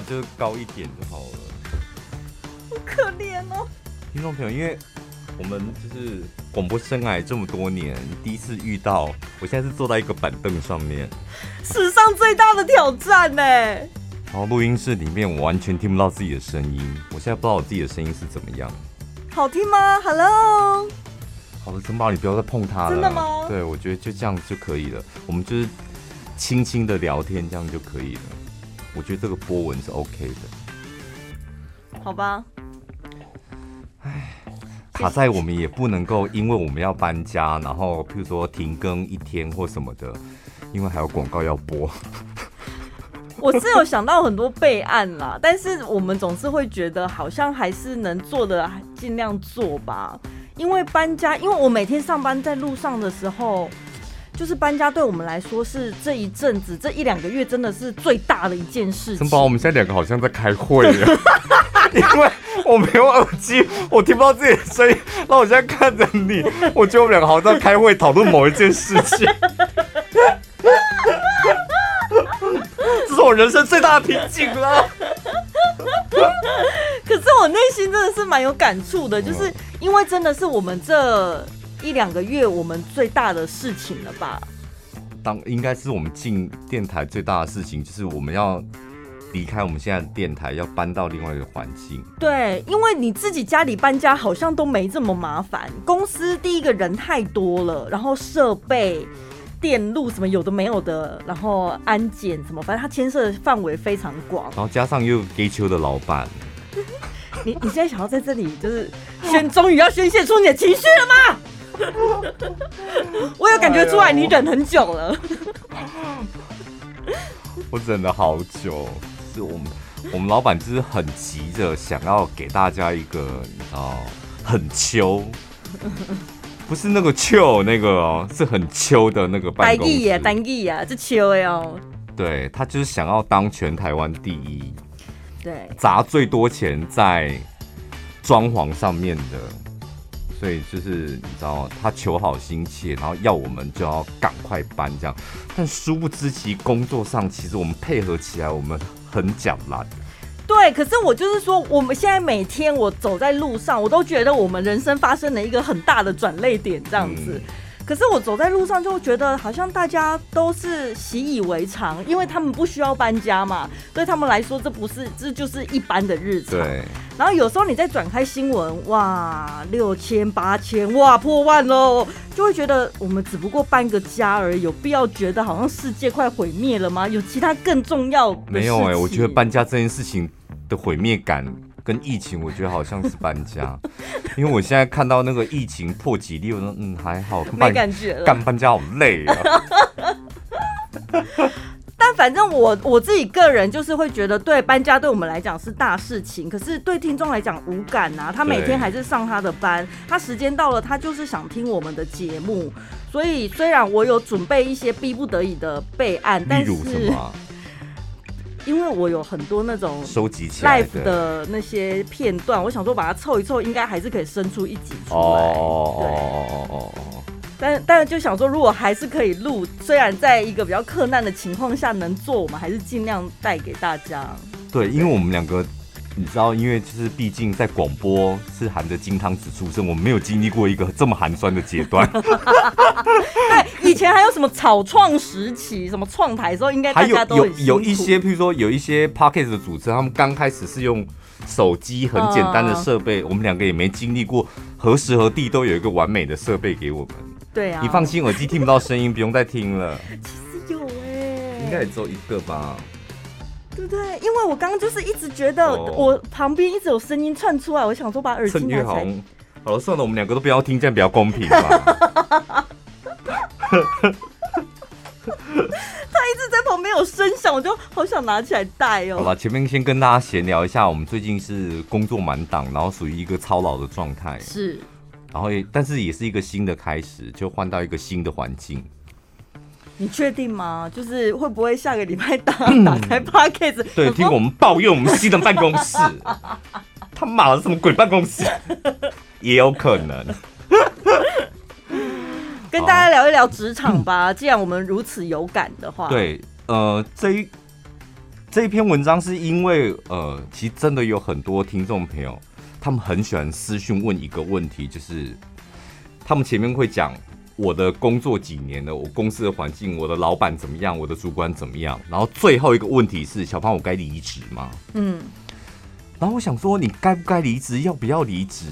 就高一点就好了。好可怜哦，听众朋友，因为我们就是广播生涯这么多年，第一次遇到，我现在是坐在一个板凳上面，史上最大的挑战呢。然后录音室里面我完全听不到自己的声音，我现在不知道我自己的声音是怎么样。好听吗？Hello。好的，城堡，你不要再碰它了。真的吗？对，我觉得就这样就可以了。我们就是轻轻的聊天，这样就可以了。我觉得这个波纹是 OK 的。好吧。唉，卡在我们也不能够，因为我们要搬家，然后譬如说停更一天或什么的，因为还有广告要播。我是有想到很多备案啦，但是我们总是会觉得好像还是能做的尽量做吧。因为搬家，因为我每天上班在路上的时候，就是搬家对我们来说是这一阵子这一两个月真的是最大的一件事情。城堡，我们现在两个好像在开会呀，因为我没有耳机，我听不到自己的声音。那我现在看着你，我觉得我们两个好像在开会讨论某一件事情。这是我人生最大的瓶颈了。可是我内心真的是蛮有感触的，就是因为真的是我们这一两个月我们最大的事情了吧？当应该是我们进电台最大的事情，就是我们要离开我们现在的电台，要搬到另外一个环境。对，因为你自己家里搬家好像都没这么麻烦，公司第一个人太多了，然后设备。电路什么有的没有的，然后安检什么，反正它牵涉的范围非常广。然后加上又有给秋的老板，你你现在想要在这里就是宣，终于要宣泄出你的情绪了吗？我有感觉出来，你忍很久了。我忍了好久，是我们我们老板就是很急着想要给大家一个你知道很秋。不是那个秋那个哦，是很秋的那个办公室。单呀，单呀，这秋哎哦。对，他就是想要当全台湾第一，对，砸最多钱在装潢上面的，所以就是你知道，他求好心切，然后要我们就要赶快搬这样。但殊不知，其工作上其实我们配合起来，我们很讲烂。对，可是我就是说，我们现在每天我走在路上，我都觉得我们人生发生了一个很大的转泪点，这样子。嗯、可是我走在路上就觉得，好像大家都是习以为常，因为他们不需要搬家嘛，对他们来说，这不是，这就是一般的日常。对。然后有时候你再转开新闻，哇，六千八千，哇，破万喽，就会觉得我们只不过搬个家而已，有必要觉得好像世界快毁灭了吗？有其他更重要的？没有哎、欸，我觉得搬家这件事情。的毁灭感跟疫情，我觉得好像是搬家，因为我现在看到那个疫情破几例，我说嗯还好，没感觉了，干搬家好累啊。但反正我我自己个人就是会觉得，对搬家对我们来讲是大事情，可是对听众来讲无感啊。他每天还是上他的班，他时间到了，他就是想听我们的节目。所以虽然我有准备一些逼不得已的备案，但是。因为我有很多那种收集起来 live 的那些片段，我想说把它凑一凑，应该还是可以生出一集出来。哦哦哦哦哦。但但是就想说，如果还是可以录，虽然在一个比较困难的情况下能做，我们还是尽量带给大家。对，因为我们两个。你知道，因为就是毕竟在广播是含着金汤匙出生，我们没有经历过一个这么寒酸的阶段。对，以前还有什么草创时期，什么创台的时候，应该大家都有有有一些，譬如说有一些 podcast 的主持人，他们刚开始是用手机很简单的设备，我们两个也没经历过，何时何地都有一个完美的设备给我们。对啊，你放心，耳机听不到声音，不用再听了。其实有哎，应该也只有一个吧。对不对？因为我刚刚就是一直觉得我旁边一直有声音窜出来，我想说把耳机拿起来。好了，算了，我们两个都不要听，这样比较公平吧。他一直在旁边有声响，我就好想拿起来戴哦。好了，前面先跟大家闲聊一下，我们最近是工作满档，然后属于一个操劳的状态。是，然后也但是也是一个新的开始，就换到一个新的环境。你确定吗？就是会不会下个礼拜打打开 Podcast？对，听我们抱怨我们新的办公室，他妈的什么鬼办公室？也有可能。跟大家聊一聊职场吧。既然我们如此有感的话，对，呃，这一这一篇文章是因为呃，其实真的有很多听众朋友，他们很喜欢私讯问一个问题，就是他们前面会讲我的工作几年了，我公司的环境，我的老板怎么样，我的主管怎么样，然后最后一个问题是，小胖，我该离职吗？嗯，然后我想说，你该不该离职，要不要离职？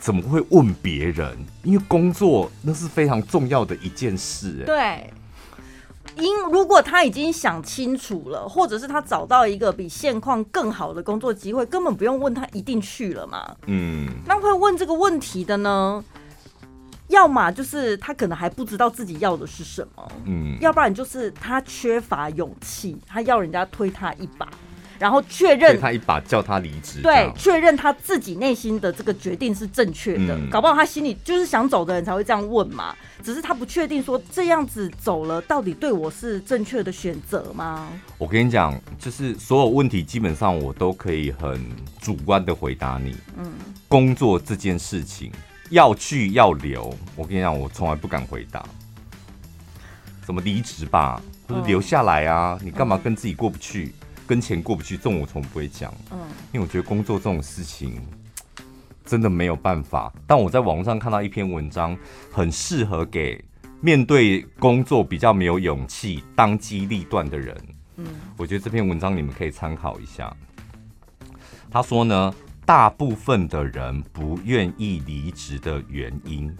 怎么会问别人？因为工作那是非常重要的一件事。对，因如果他已经想清楚了，或者是他找到一个比现况更好的工作机会，根本不用问他一定去了嘛。嗯，那会问这个问题的呢？要么就是他可能还不知道自己要的是什么，嗯，要不然就是他缺乏勇气，他要人家推他一把。然后确认他一把叫他离职，对，确认他自己内心的这个决定是正确的。嗯、搞不好他心里就是想走的人才会这样问嘛，只是他不确定说这样子走了到底对我是正确的选择吗？我跟你讲，就是所有问题基本上我都可以很主观的回答你。嗯，工作这件事情要去要留，我跟你讲，我从来不敢回答。怎么离职吧，或者留下来啊？嗯、你干嘛跟自己过不去？跟钱过不去，这种我从不会讲。嗯，因为我觉得工作这种事情真的没有办法。但我在网络上看到一篇文章，很适合给面对工作比较没有勇气、当机立断的人。嗯，我觉得这篇文章你们可以参考一下。他说呢，大部分的人不愿意离职的原因，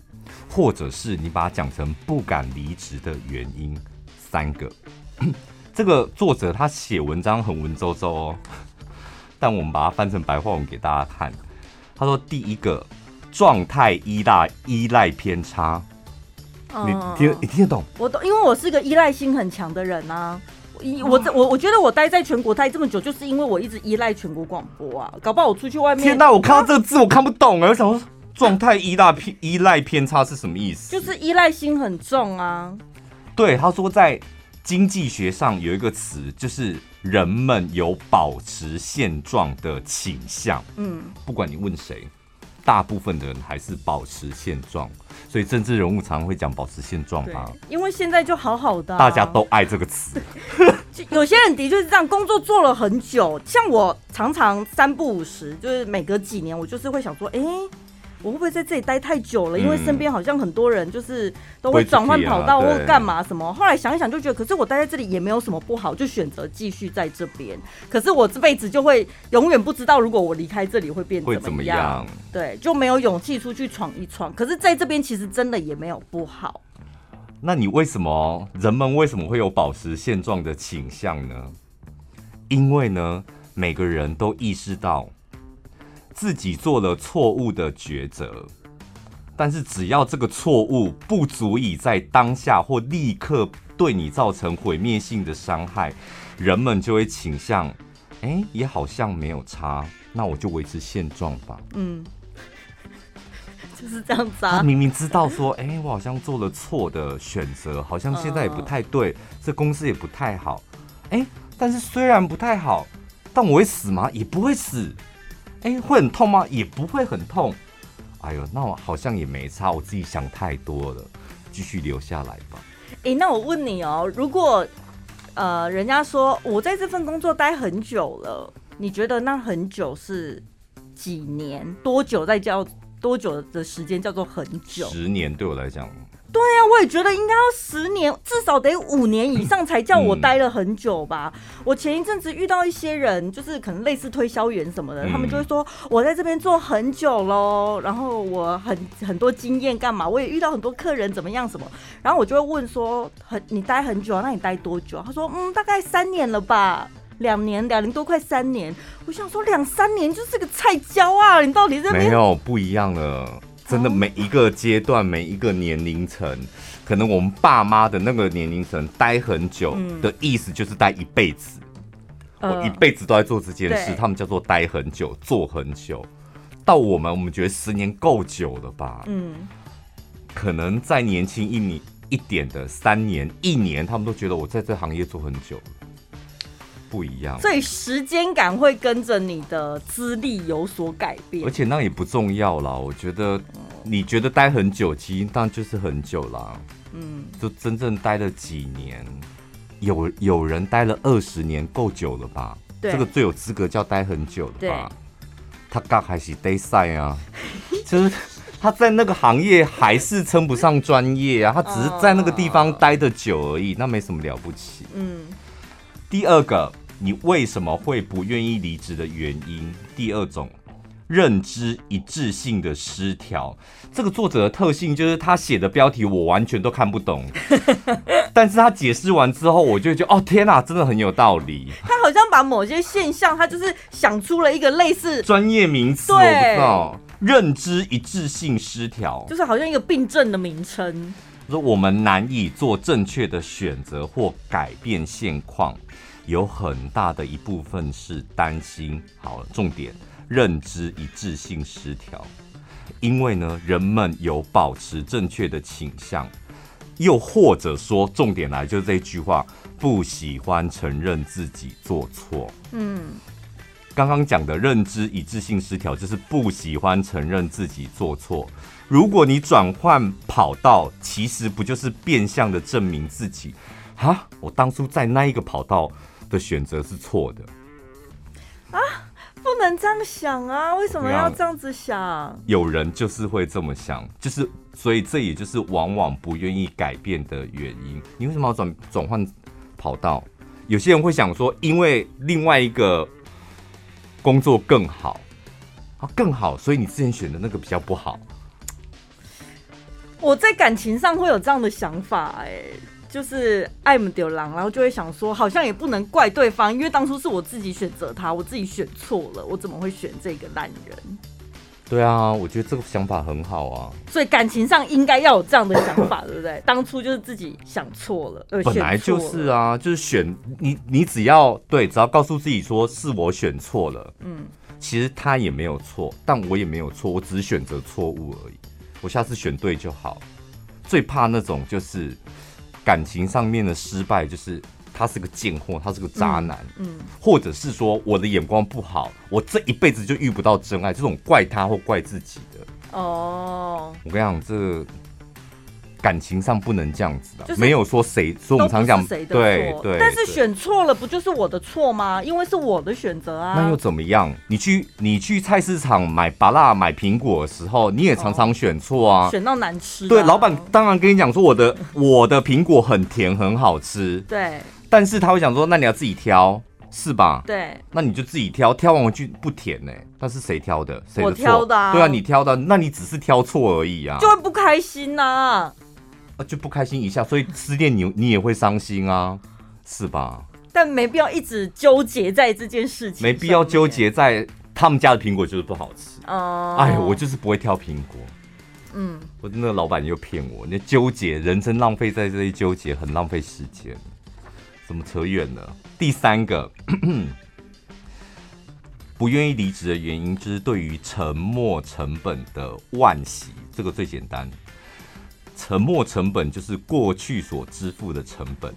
或者是你把它讲成不敢离职的原因，三个。这个作者他写文章很文绉绉哦，但我们把它翻成白话文给大家看。他说：“第一个状态依赖依赖偏差，你听你听得懂？我懂，因为我是个依赖性很强的人啊。我在我我觉得我待在全国待这么久，就是因为我一直依赖全国广播啊。搞不好我出去外面，天哪！我看到这个字我看不懂啊。我想说，状态依赖偏依赖偏差是什么意思？就是依赖心很重啊。对，他说在。经济学上有一个词，就是人们有保持现状的倾向。嗯，不管你问谁，大部分的人还是保持现状。所以政治人物常常会讲保持现状吧？因为现在就好好的啊，大家都爱这个词。有些人的确是这样，工作做了很久，像我常常三不五时，就是每隔几年，我就是会想说，哎。我会不会在这里待太久了？因为身边好像很多人就是都会转换跑道或干嘛什么。后来想一想就觉得，可是我待在这里也没有什么不好，就选择继续在这边。可是我这辈子就会永远不知道，如果我离开这里会变怎么样？对，就没有勇气出去闯一闯。可是在这边其实真的也没有不好。那你为什么人们为什么会有保持现状的倾向呢？因为呢，每个人都意识到。自己做了错误的抉择，但是只要这个错误不足以在当下或立刻对你造成毁灭性的伤害，人们就会倾向，哎、欸，也好像没有差，那我就维持现状吧。嗯，就是这样子啊。他明明知道说，哎、欸，我好像做了错的选择，好像现在也不太对，这公司也不太好。哎、欸，但是虽然不太好，但我会死吗？也不会死。哎、欸，会很痛吗？也不会很痛。哎呦，那我好像也没差，我自己想太多了，继续留下来吧。哎、欸，那我问你哦，如果呃，人家说我在这份工作待很久了，你觉得那很久是几年？多久在叫多久的时间叫做很久？十年对我来讲。对呀、啊，我也觉得应该要十年，至少得五年以上才叫我待了很久吧。嗯、我前一阵子遇到一些人，就是可能类似推销员什么的，嗯、他们就会说我在这边做很久喽，然后我很很多经验干嘛，我也遇到很多客人怎么样什么，然后我就会问说，很你待很久啊？那你待多久？他说嗯，大概三年了吧，两年两年多快三年。我想说两三年就是个菜椒啊，你到底这边没有不一样了。真的每一个阶段，每一个年龄层，可能我们爸妈的那个年龄层待很久的意思就是待一辈子。我一辈子都在做这件事，他们叫做待很久，做很久。到我们，我们觉得十年够久了吧？嗯，可能再年轻一年一点的三年、一年，他们都觉得我在这行业做很久了。不一样，所以时间感会跟着你的资历有所改变，而且那也不重要啦。我觉得你觉得待很久，其实当然就是很久啦。嗯，就真正待了几年，有有人待了二十年，够久了吧？对，这个最有资格叫待很久的吧？他刚开始待赛啊，就是他在那个行业还是称不上专业啊，他只是在那个地方待的久而已，那没什么了不起。嗯，第二个，你为什么会不愿意离职的原因？第二种。认知一致性的失调，这个作者的特性就是他写的标题我完全都看不懂，但是他解释完之后，我就觉得哦天哪，真的很有道理。他好像把某些现象，他就是想出了一个类似专业名词，我不知道。认知一致性失调，就是好像一个病症的名称。说我们难以做正确的选择或改变现况，有很大的一部分是担心。好，重点。认知一致性失调，因为呢，人们有保持正确的倾向，又或者说，重点来就是这句话，不喜欢承认自己做错。嗯，刚刚讲的认知一致性失调，就是不喜欢承认自己做错。如果你转换跑道，其实不就是变相的证明自己？啊，我当初在那一个跑道的选择是错的啊。不能这样想啊！为什么要这样子想？有人就是会这么想，就是所以这也就是往往不愿意改变的原因。你为什么要转转换跑道？有些人会想说，因为另外一个工作更好啊，更好，所以你之前选的那个比较不好。我在感情上会有这样的想法，哎。就是爱慕丢狼，然后就会想说，好像也不能怪对方，因为当初是我自己选择他，我自己选错了，我怎么会选这个烂人？对啊，我觉得这个想法很好啊。所以感情上应该要有这样的想法，对不对？当初就是自己想错了，本来就是啊，就是选你，你只要对，只要告诉自己说是我选错了，嗯，其实他也没有错，但我也没有错，我只是选择错误而已，我下次选对就好。最怕那种就是。感情上面的失败，就是他是个贱货，他是个渣男，嗯，嗯，或者是说我的眼光不好，我这一辈子就遇不到真爱，这种怪他或怪自己的。哦，我跟你讲，这。感情上不能这样子的，就是、没有说谁，所以我们常讲谁的错，对对。但是选错了，不就是我的错吗？因为是我的选择啊。那又怎么样？你去你去菜市场买芭辣买苹果的时候，你也常常选错啊，选到难吃。对，老板当然跟你讲说我的我的苹果很甜很好吃。对。但是他会想说，那你要自己挑，是吧？对。那你就自己挑，挑完回去不甜呢、欸？那是谁挑的？谁的错？我挑的啊。对啊，你挑的，那你只是挑错而已啊，就会不开心呐、啊。就不开心一下，所以失恋你你也会伤心啊，是吧？但没必要一直纠结在这件事情，没必要纠结在他们家的苹果就是不好吃哦。哎，我就是不会挑苹果。嗯，我那个老板又骗我，那纠结人生浪费在这里纠结，很浪费时间。怎么扯远了？第三个 不愿意离职的原因，就是对于沉没成本的惋惜，这个最简单。沉没成本就是过去所支付的成本，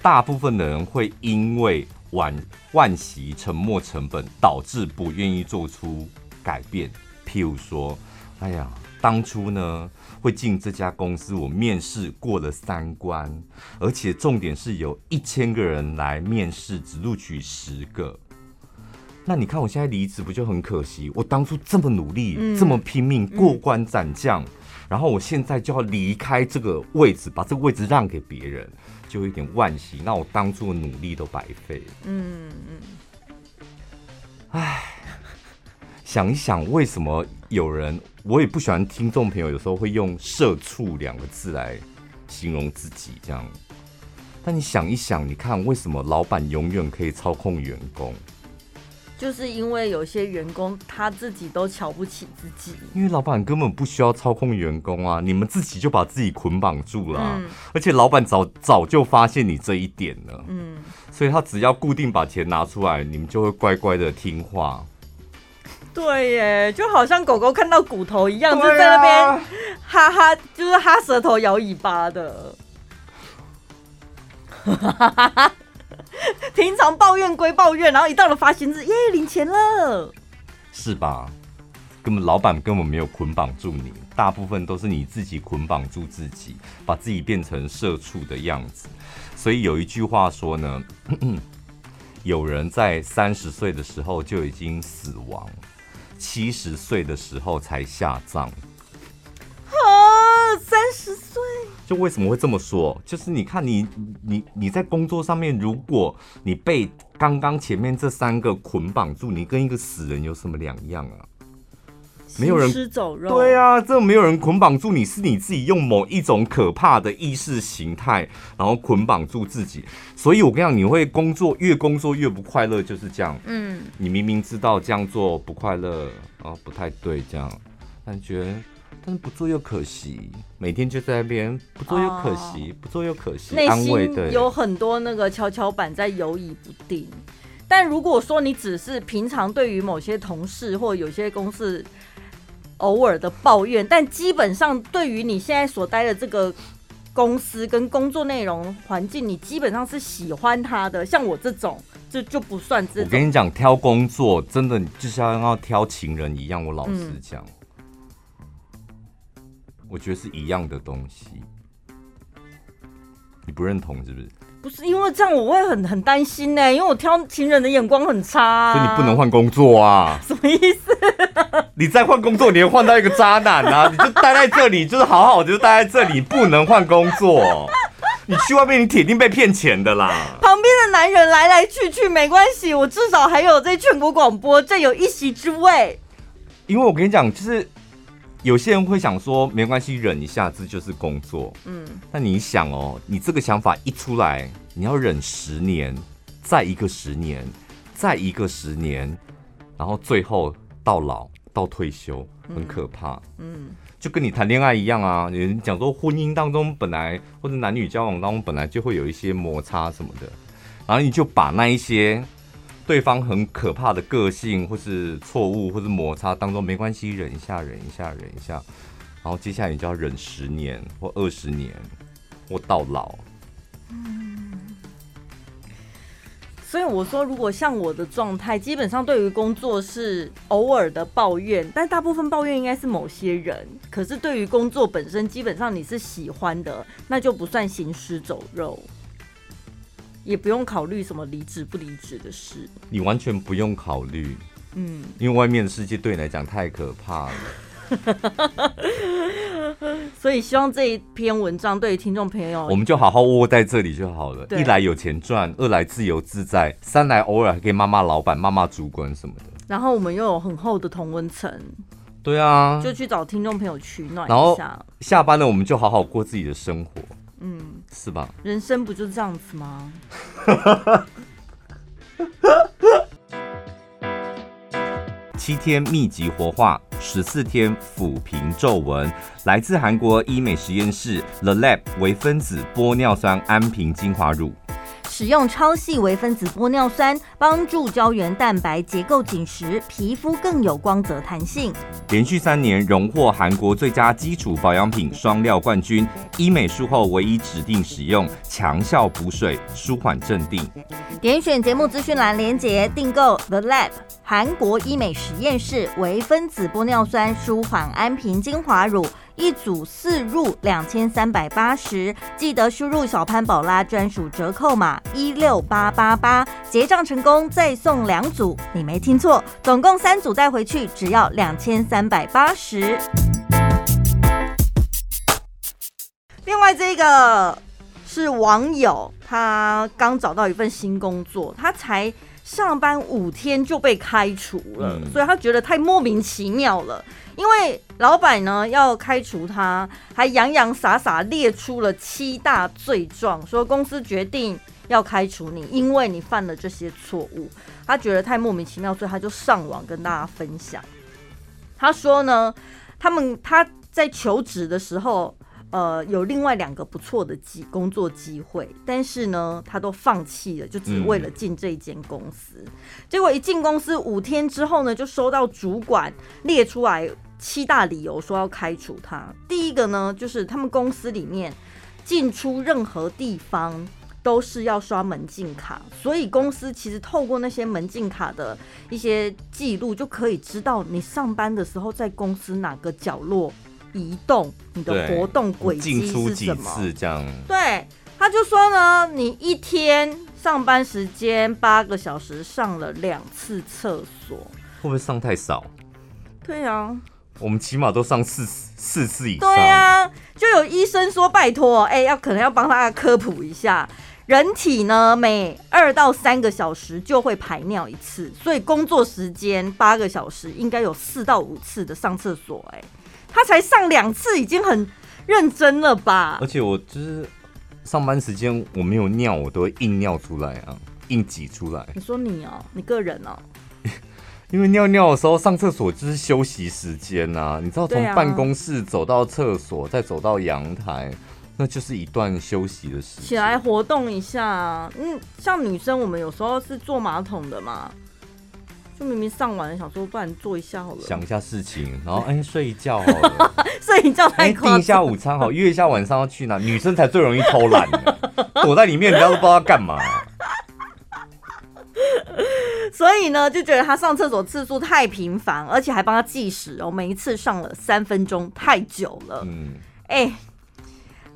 大部分的人会因为惋惋惜沉没成本，导致不愿意做出改变。譬如说，哎呀，当初呢会进这家公司，我面试过了三关，而且重点是有一千个人来面试，只录取十个。那你看我现在离职不就很可惜？我当初这么努力，嗯、这么拼命，过关斩将。然后我现在就要离开这个位置，把这个位置让给别人，就有一点惋惜。那我当初的努力都白费了。嗯嗯。唉，想一想，为什么有人？我也不喜欢听众朋友有时候会用“社畜”两个字来形容自己，这样。但你想一想，你看为什么老板永远可以操控员工？就是因为有些员工他自己都瞧不起自己，因为老板根本不需要操控员工啊，你们自己就把自己捆绑住了，嗯，而且老板早早就发现你这一点了，嗯，所以他只要固定把钱拿出来，你们就会乖乖的听话。对耶，就好像狗狗看到骨头一样，就在那边哈哈，就是哈舌头摇尾巴的。平常抱怨归抱怨，然后一到了发薪日，耶，领钱了，是吧？根本老板根本没有捆绑住你。大部分都是你自己捆绑住自己，把自己变成社畜的样子。所以有一句话说呢，有人在三十岁的时候就已经死亡，七十岁的时候才下葬。啊，三十岁。就为什么会这么说？就是你看你你你在工作上面，如果你被刚刚前面这三个捆绑住，你跟一个死人有什么两样啊？没有人走肉。对啊，这没有人捆绑住你，是你自己用某一种可怕的意识形态，然后捆绑住自己。所以我跟你讲，你会工作越工作越不快乐，就是这样。嗯，你明明知道这样做不快乐啊，不太对，这样感觉。但是不做又可惜，每天就在那边不做又可惜，哦、不做又可惜，安慰的有很多那个跷跷板在犹豫不定。但如果说你只是平常对于某些同事或有些公司偶尔的抱怨，但基本上对于你现在所待的这个公司跟工作内容环境，你基本上是喜欢他的。像我这种，就就不算这。我跟你讲，挑工作真的就像要挑情人一样，我老实讲。嗯我觉得是一样的东西，你不认同是不是？不是，因为这样我会很很担心呢，因为我挑情人的眼光很差啊，所以你不能换工作啊？什么意思？你再换工作，你会换到一个渣男啊！你就待在这里，就是好好的就待在这里，不能换工作。你去外面，你铁定被骗钱的啦。旁边的男人来来去去没关系，我至少还有在全国广播这有一席之位。因为我跟你讲，就是。有些人会想说，没关系，忍一下，这就是工作。嗯，那你想哦，你这个想法一出来，你要忍十年，再一个十年，再一个十年，然后最后到老到退休，很可怕。嗯，就跟你谈恋爱一样啊。有人讲说，婚姻当中本来或者男女交往当中本来就会有一些摩擦什么的，然后你就把那一些。对方很可怕的个性，或是错误，或是摩擦当中，没关系，忍一下，忍一下，忍一下，然后接下来你就要忍十年或二十年，或到老。所以我说，如果像我的状态，基本上对于工作是偶尔的抱怨，但大部分抱怨应该是某些人。可是对于工作本身，基本上你是喜欢的，那就不算行尸走肉。也不用考虑什么离职不离职的事，你完全不用考虑，嗯，因为外面的世界对你来讲太可怕了，所以希望这一篇文章对于听众朋友，我们就好好窝在这里就好了。一来有钱赚，二来自由自在，三来偶尔还可以骂骂老板、骂骂主管什么的。然后我们又有很厚的同温层，对啊，就去找听众朋友取暖一下。然后下班了，我们就好好过自己的生活。嗯，是吧？人生不就是这样子吗？七天密集活化，十四天抚平皱纹，来自韩国医美实验室 The Lab 微分子玻尿酸安瓶精华乳。使用超细微分子玻尿酸，帮助胶原蛋白结构紧实，皮肤更有光泽弹性。连续三年荣获韩国最佳基础保养品双料冠军，医美术后唯一指定使用，强效补水，舒缓镇定。点选节目资讯栏链接订购 The Lab 韩国医美实验室微分子玻尿酸舒缓安瓶精华乳。一组四入两千三百八十，记得输入小潘宝拉专属折扣码一六八八八，结账成功再送两组，你没听错，总共三组带回去只要两千三百八十。另外这个是网友，他刚找到一份新工作，他才上班五天就被开除了，嗯、所以他觉得太莫名其妙了。因为老板呢要开除他，还洋洋洒洒列出了七大罪状，说公司决定要开除你，因为你犯了这些错误。他觉得太莫名其妙，所以他就上网跟大家分享。他说呢，他们他在求职的时候，呃，有另外两个不错的机工作机会，但是呢，他都放弃了，就只为了进这间公司。结果一进公司五天之后呢，就收到主管列出来七大理由，说要开除他。第一个呢，就是他们公司里面进出任何地方都是要刷门禁卡，所以公司其实透过那些门禁卡的一些记录，就可以知道你上班的时候在公司哪个角落移动，你的活动轨迹是什么？几次这样？对，他就说呢，你一天上班时间八个小时，上了两次厕所，会不会上太少？对啊，我们起码都上四四次以上。对啊，就有医生说拜托，哎、欸，要可能要帮他科普一下。人体呢，每二到三个小时就会排尿一次，所以工作时间八个小时应该有四到五次的上厕所。哎，他才上两次，已经很认真了吧？而且我就是上班时间我没有尿，我都会硬尿出来啊，硬挤出来。你说你哦，你个人哦，因为尿尿的时候上厕所就是休息时间呐，你知道从办公室走到厕所，再走到阳台。那就是一段休息的时间，起来活动一下。嗯，像女生，我们有时候是坐马桶的嘛，就明明上完了，想说不然做一下好了，想一下事情，然后哎、欸、睡一觉好了，睡一觉太快。订、欸、一下午餐好，约一下晚上要去哪？女生才最容易偷懒，躲在里面，人家都不知道要干嘛。所以呢，就觉得他上厕所次数太频繁，而且还帮他计时哦，每一次上了三分钟，太久了。嗯，哎、欸。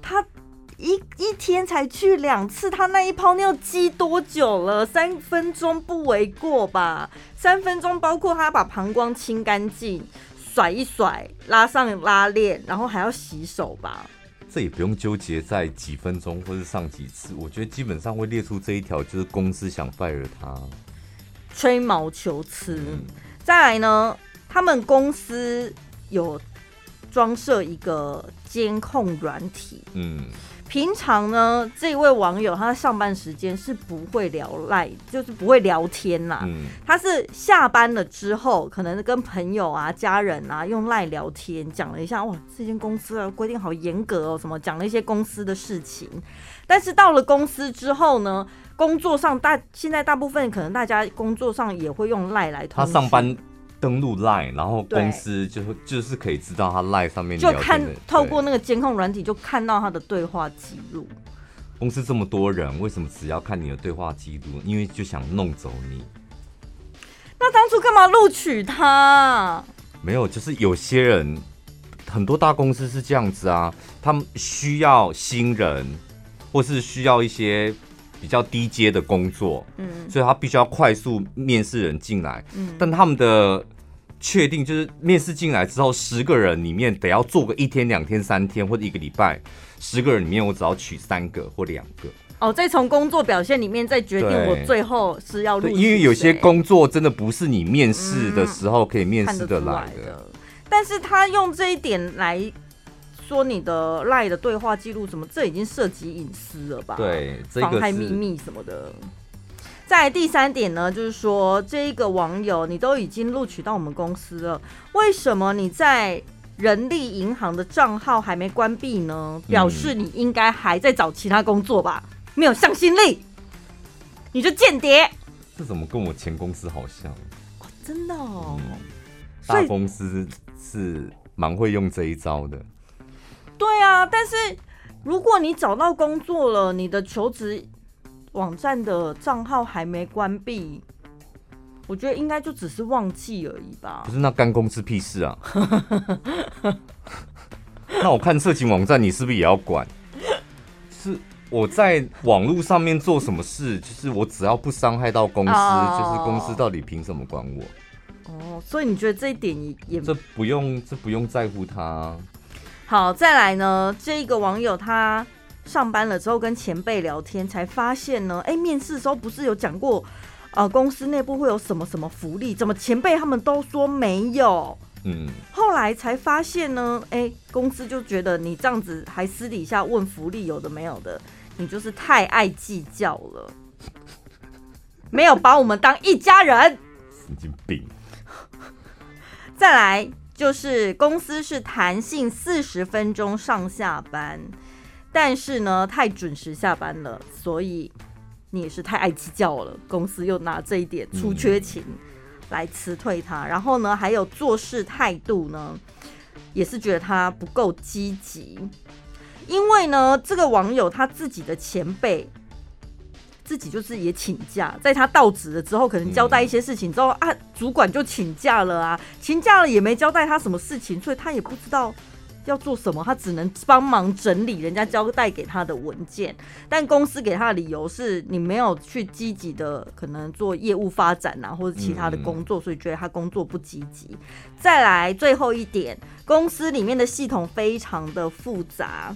他一一天才去两次，他那一泡尿积多久了？三分钟不为过吧？三分钟包括他把膀胱清干净，甩一甩，拉上拉链，然后还要洗手吧？这也不用纠结在几分钟或是上几次，我觉得基本上会列出这一条，就是公司想 fire 他，吹毛求疵。嗯、再来呢，他们公司有。装设一个监控软体。嗯，平常呢，这位网友他上班时间是不会聊赖，就是不会聊天呐。嗯，他是下班了之后，可能跟朋友啊、家人啊用赖聊天，讲了一下哇，这间公司啊规定好严格哦，什么讲了一些公司的事情。但是到了公司之后呢，工作上大现在大部分可能大家工作上也会用赖来通。他上班。登录 Line，然后公司就会就是可以知道他 Line 上面就看透过那个监控软体就看到他的对话记录。公司这么多人，为什么只要看你的对话记录？因为就想弄走你。那当初干嘛录取他？没有，就是有些人，很多大公司是这样子啊，他们需要新人，或是需要一些。比较低阶的工作，嗯，所以他必须要快速面试人进来，嗯，但他们的确定就是面试进来之后，十个人里面得要做个一天、两天、三天或者一个礼拜，十个人里面我只要取三个或两个，哦，再从工作表现里面再决定我最后是要录。因为有些工作真的不是你面试的时候可以面试的来的，但是他用这一点来。说你的赖的对话记录什么，这已经涉及隐私了吧？对，妨害秘密什么的。再来第三点呢，就是说这一个网友，你都已经录取到我们公司了，为什么你在人力银行的账号还没关闭呢？表示你应该还在找其他工作吧？没有向心力，你就间谍。这怎么跟我前公司好像？哦，真的哦，嗯，大公司是蛮会用这一招的。对啊，但是如果你找到工作了，你的求职网站的账号还没关闭，我觉得应该就只是忘记而已吧。不是，那干公司屁事啊！那我看色情网站，你是不是也要管？是我在网络上面做什么事，就是我只要不伤害到公司，oh. 就是公司到底凭什么管我？哦，oh, 所以你觉得这一点也也这不用，这不用在乎他。好，再来呢，这个网友他上班了之后跟前辈聊天，才发现呢，哎、欸，面试的时候不是有讲过，呃，公司内部会有什么什么福利？怎么前辈他们都说没有？嗯，后来才发现呢，哎、欸，公司就觉得你这样子还私底下问福利有的没有的，你就是太爱计较了，没有把我们当一家人，神经病。再来。就是公司是弹性四十分钟上下班，但是呢，太准时下班了，所以你也是太爱计较了。公司又拿这一点出缺勤来辞退他，然后呢，还有做事态度呢，也是觉得他不够积极，因为呢，这个网友他自己的前辈。自己就是也请假，在他到职了之后，可能交代一些事情之后、啊，主管就请假了啊，请假了也没交代他什么事情，所以他也不知道要做什么？他只能帮忙整理人家交代给他的文件。但公司给他的理由是你没有去积极的可能做业务发展啊，或者其他的工作，所以觉得他工作不积极。再来最后一点，公司里面的系统非常的复杂。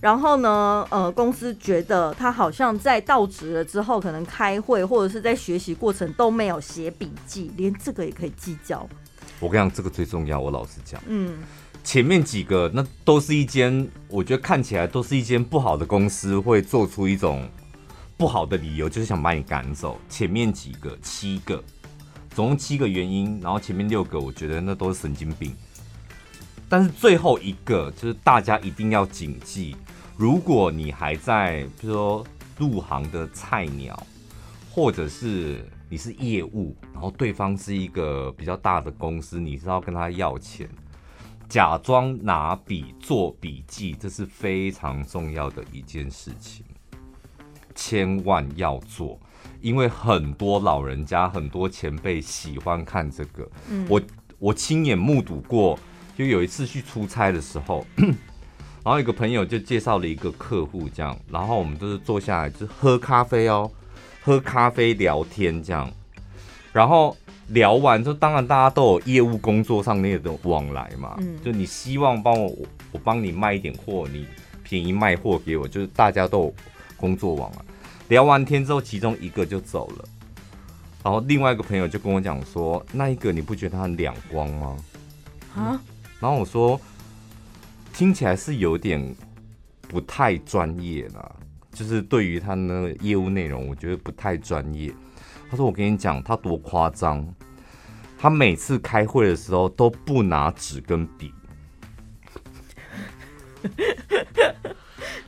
然后呢，呃，公司觉得他好像在到职了之后，可能开会或者是在学习过程都没有写笔记，连这个也可以计较。我跟你讲，这个最重要。我老实讲，嗯，前面几个那都是一间，我觉得看起来都是一间不好的公司，会做出一种不好的理由，就是想把你赶走。前面几个七个，总共七个原因，然后前面六个，我觉得那都是神经病。但是最后一个，就是大家一定要谨记。如果你还在，比如说入行的菜鸟，或者是你是业务，然后对方是一个比较大的公司，你是要跟他要钱，假装拿笔做笔记，这是非常重要的一件事情，千万要做，因为很多老人家、很多前辈喜欢看这个。嗯，我我亲眼目睹过，就有一次去出差的时候。然后一个朋友就介绍了一个客户，这样，然后我们就是坐下来，就喝咖啡哦，喝咖啡聊天这样，然后聊完就当然大家都有业务工作上那种往来嘛，嗯，就你希望帮我，我帮你卖一点货，你便宜卖货给我，就是大家都有工作往来。聊完天之后，其中一个就走了，然后另外一个朋友就跟我讲说，那一个你不觉得他很两光吗？啊？然后我说。听起来是有点不太专业啦，就是对于他那个业务内容，我觉得不太专业。他说：“我跟你讲，他多夸张，他每次开会的时候都不拿纸跟笔。”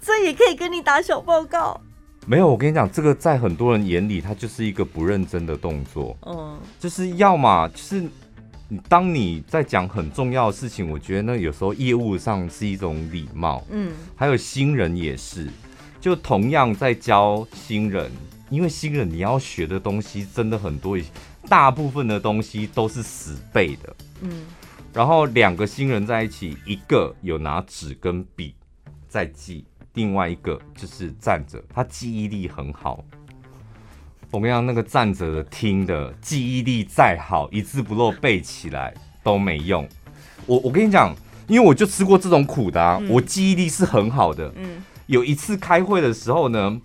这也可以跟你打小报告。没有，我跟你讲，这个在很多人眼里，他就是一个不认真的动作。嗯，就是要么就是。当你在讲很重要的事情，我觉得那有时候业务上是一种礼貌，嗯，还有新人也是，就同样在教新人，因为新人你要学的东西真的很多，大部分的东西都是死背的，嗯，然后两个新人在一起，一个有拿纸跟笔在记，另外一个就是站着，他记忆力很好。我跟你讲，那个站着的、听的，记忆力再好，一字不漏背起来都没用。我我跟你讲，因为我就吃过这种苦的啊，嗯、我记忆力是很好的。嗯，有一次开会的时候呢，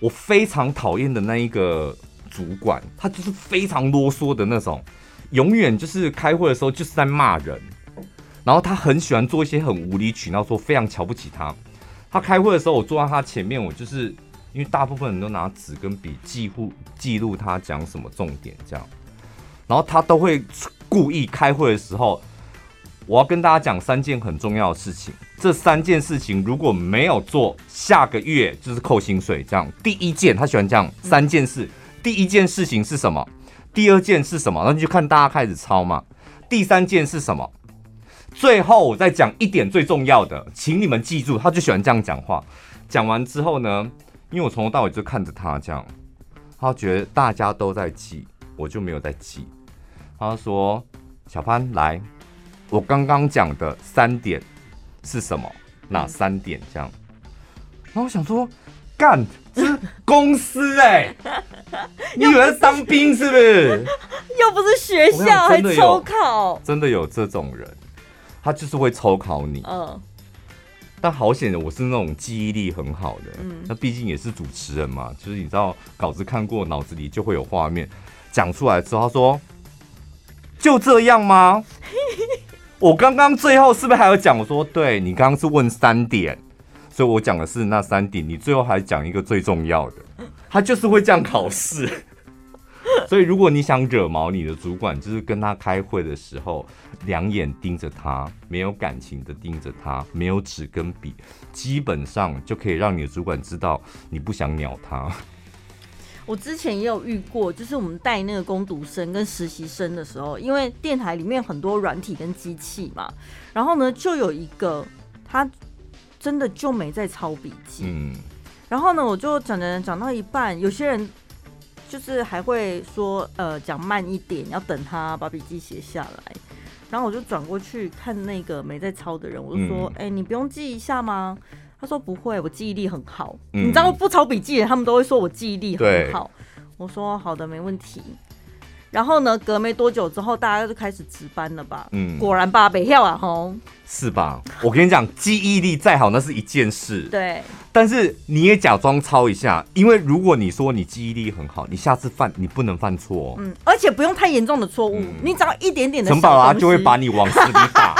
我非常讨厌的那一个主管，他就是非常啰嗦的那种，永远就是开会的时候就是在骂人，然后他很喜欢做一些很无理取闹，说非常瞧不起他。他开会的时候，我坐在他前面，我就是。因为大部分人都拿纸跟笔记录记录他讲什么重点，这样，然后他都会故意开会的时候，我要跟大家讲三件很重要的事情。这三件事情如果没有做，下个月就是扣薪水。这样，第一件他喜欢这样三件事，第一件事情是什么？第二件是什么？那你就看大家开始抄嘛。第三件是什么？最后我再讲一点最重要的，请你们记住，他就喜欢这样讲话。讲完之后呢？因为我从头到尾就看着他这样，他觉得大家都在记，我就没有在记。他说：“小潘来，我刚刚讲的三点是什么？哪三点？这样。”然后我想说，干，这是公司哎、欸，你以为当兵是不是？又不是学校，还抽考，真的有这种人，他就是会抽考你。嗯。但好险的，我是那种记忆力很好的。嗯，那毕竟也是主持人嘛，就是你知道稿子看过，脑子里就会有画面，讲出来之后，他说就这样吗？我刚刚最后是不是还有讲？我说对，你刚刚是问三点，所以我讲的是那三点，你最后还讲一个最重要的，他就是会这样考试。所以，如果你想惹毛你的主管，就是跟他开会的时候，两眼盯着他，没有感情的盯着他，没有纸跟笔，基本上就可以让你的主管知道你不想鸟他。我之前也有遇过，就是我们带那个工读生跟实习生的时候，因为电台里面很多软体跟机器嘛，然后呢，就有一个他真的就没在抄笔记，嗯，然后呢，我就讲讲讲到一半，有些人。就是还会说，呃，讲慢一点，要等他把笔记写下来。然后我就转过去看那个没在抄的人，我就说：“哎、嗯欸，你不用记一下吗？”他说：“不会，我记忆力很好。嗯”你知道不抄笔记的，他们都会说我记忆力很好。我说：“好的，没问题。”然后呢，隔没多久之后，大家就开始值班了吧？嗯，果然吧，北跳啊，吼，是吧？我跟你讲，记忆力再好，那是一件事。对。但是你也假装抄一下，因为如果你说你记忆力很好，你下次犯你不能犯错。嗯，而且不用太严重的错误，嗯、你只要一点点的。陈宝拉就会把你往死里打。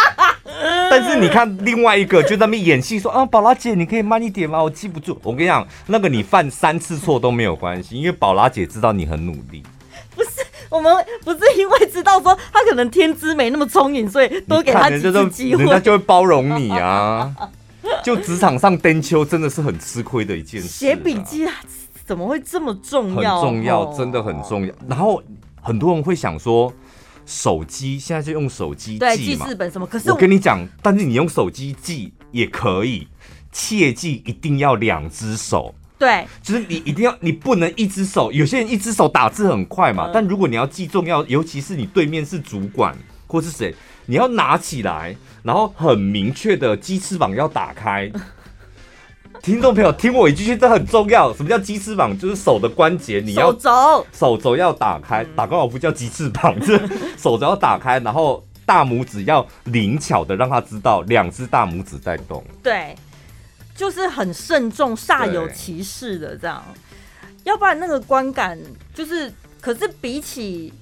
但是你看另外一个就在那边演戏说啊，宝拉姐，你可以慢一点吗？我记不住。我跟你讲，那个你犯三次错都没有关系，因为宝拉姐知道你很努力。不是。我们不是因为知道说他可能天资没那么聪颖，所以多给他几次机会，人家就会包容你啊。就职场上登秋真的是很吃亏的一件事。写笔记啊，怎么会这么重要？很重要，真的很重要。然后很多人会想说，手机现在就用手机记嘛，记事本什么？可是我跟你讲，但是你用手机记也可以，切记一定要两只手。对，就是你一定要，你不能一只手。有些人一只手打字很快嘛，嗯、但如果你要记重要，尤其是你对面是主管或是谁，你要拿起来，然后很明确的鸡翅膀要打开。听众朋友，听我一句，这很重要。什么叫鸡翅膀？就是手的关节，你要手肘，手肘要打开。打高尔夫叫鸡翅膀，就是手肘要打开，然后大拇指要灵巧的让他知道两只大拇指在动。对。就是很慎重、煞有其事的这样，要不然那个观感就是，可是比起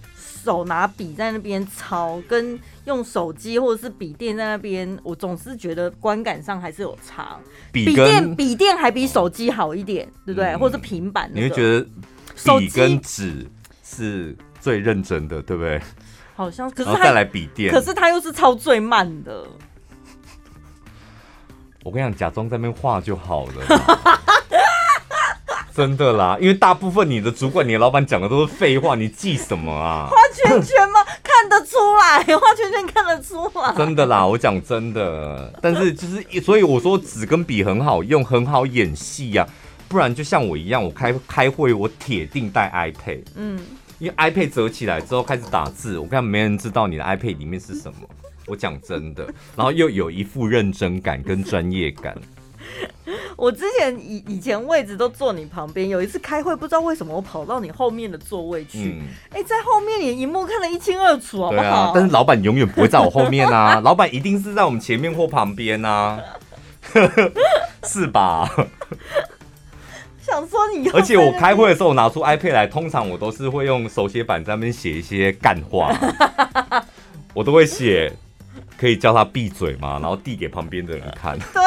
手拿笔在那边抄，跟用手机或者是笔电在那边，我总是觉得观感上还是有差。笔电笔电还比手机好一点，对不对？嗯、或者是平板、那个，你会觉得笔跟纸是最认真的，对不对？好像，可是再来笔电，可是它又是抄最慢的。我跟你讲，假装在那边画就好了，真的啦。因为大部分你的主管、你的老板讲的都是废话，你记什么啊？画圈圈吗？看得出来，画圈圈看得出来。真的啦，我讲真的。但是就是，所以我说纸跟笔很好用，很好演戏呀、啊。不然就像我一样，我开开会，我铁定带 iPad。嗯，因为 iPad 折起来之后开始打字，我看没人知道你的 iPad 里面是什么。我讲真的，然后又有一副认真感跟专业感。我之前以以前位置都坐你旁边，有一次开会，不知道为什么我跑到你后面的座位去。哎、嗯欸，在后面你荧幕看得一清二楚，好不好？对啊，但是老板永远不会在我后面啊，老板一定是在我们前面或旁边啊，是吧？想说你，而且我开会的时候我拿出 iPad 来，通常我都是会用手写板在那边写一些干话，我都会写。可以叫他闭嘴吗？然后递给旁边的人看。对，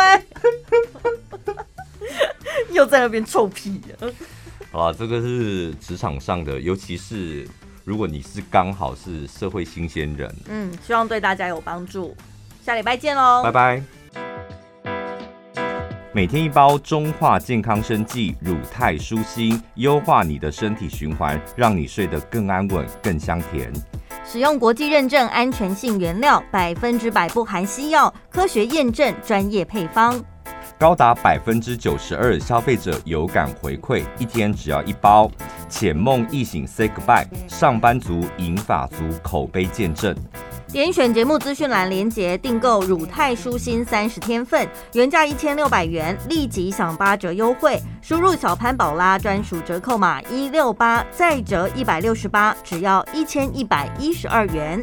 又在那边臭屁。好了，这个是职场上的，尤其是如果你是刚好是社会新鲜人。嗯，希望对大家有帮助。下礼拜见喽，拜拜。每天一包中化健康生剂乳肽舒心，优化你的身体循环，让你睡得更安稳、更香甜。使用国际认证安全性原料，百分之百不含西药，科学验证专业配方，高达百分之九十二消费者有感回馈，一天只要一包。浅梦易醒，Say goodbye，上班族、银发族口碑见证。点选节目资讯栏连结订购乳泰舒心三十天份，原价一千六百元，立即享八折优惠，输入小潘宝拉专属折扣码一六八，再折一百六十八，只要一千一百一十二元。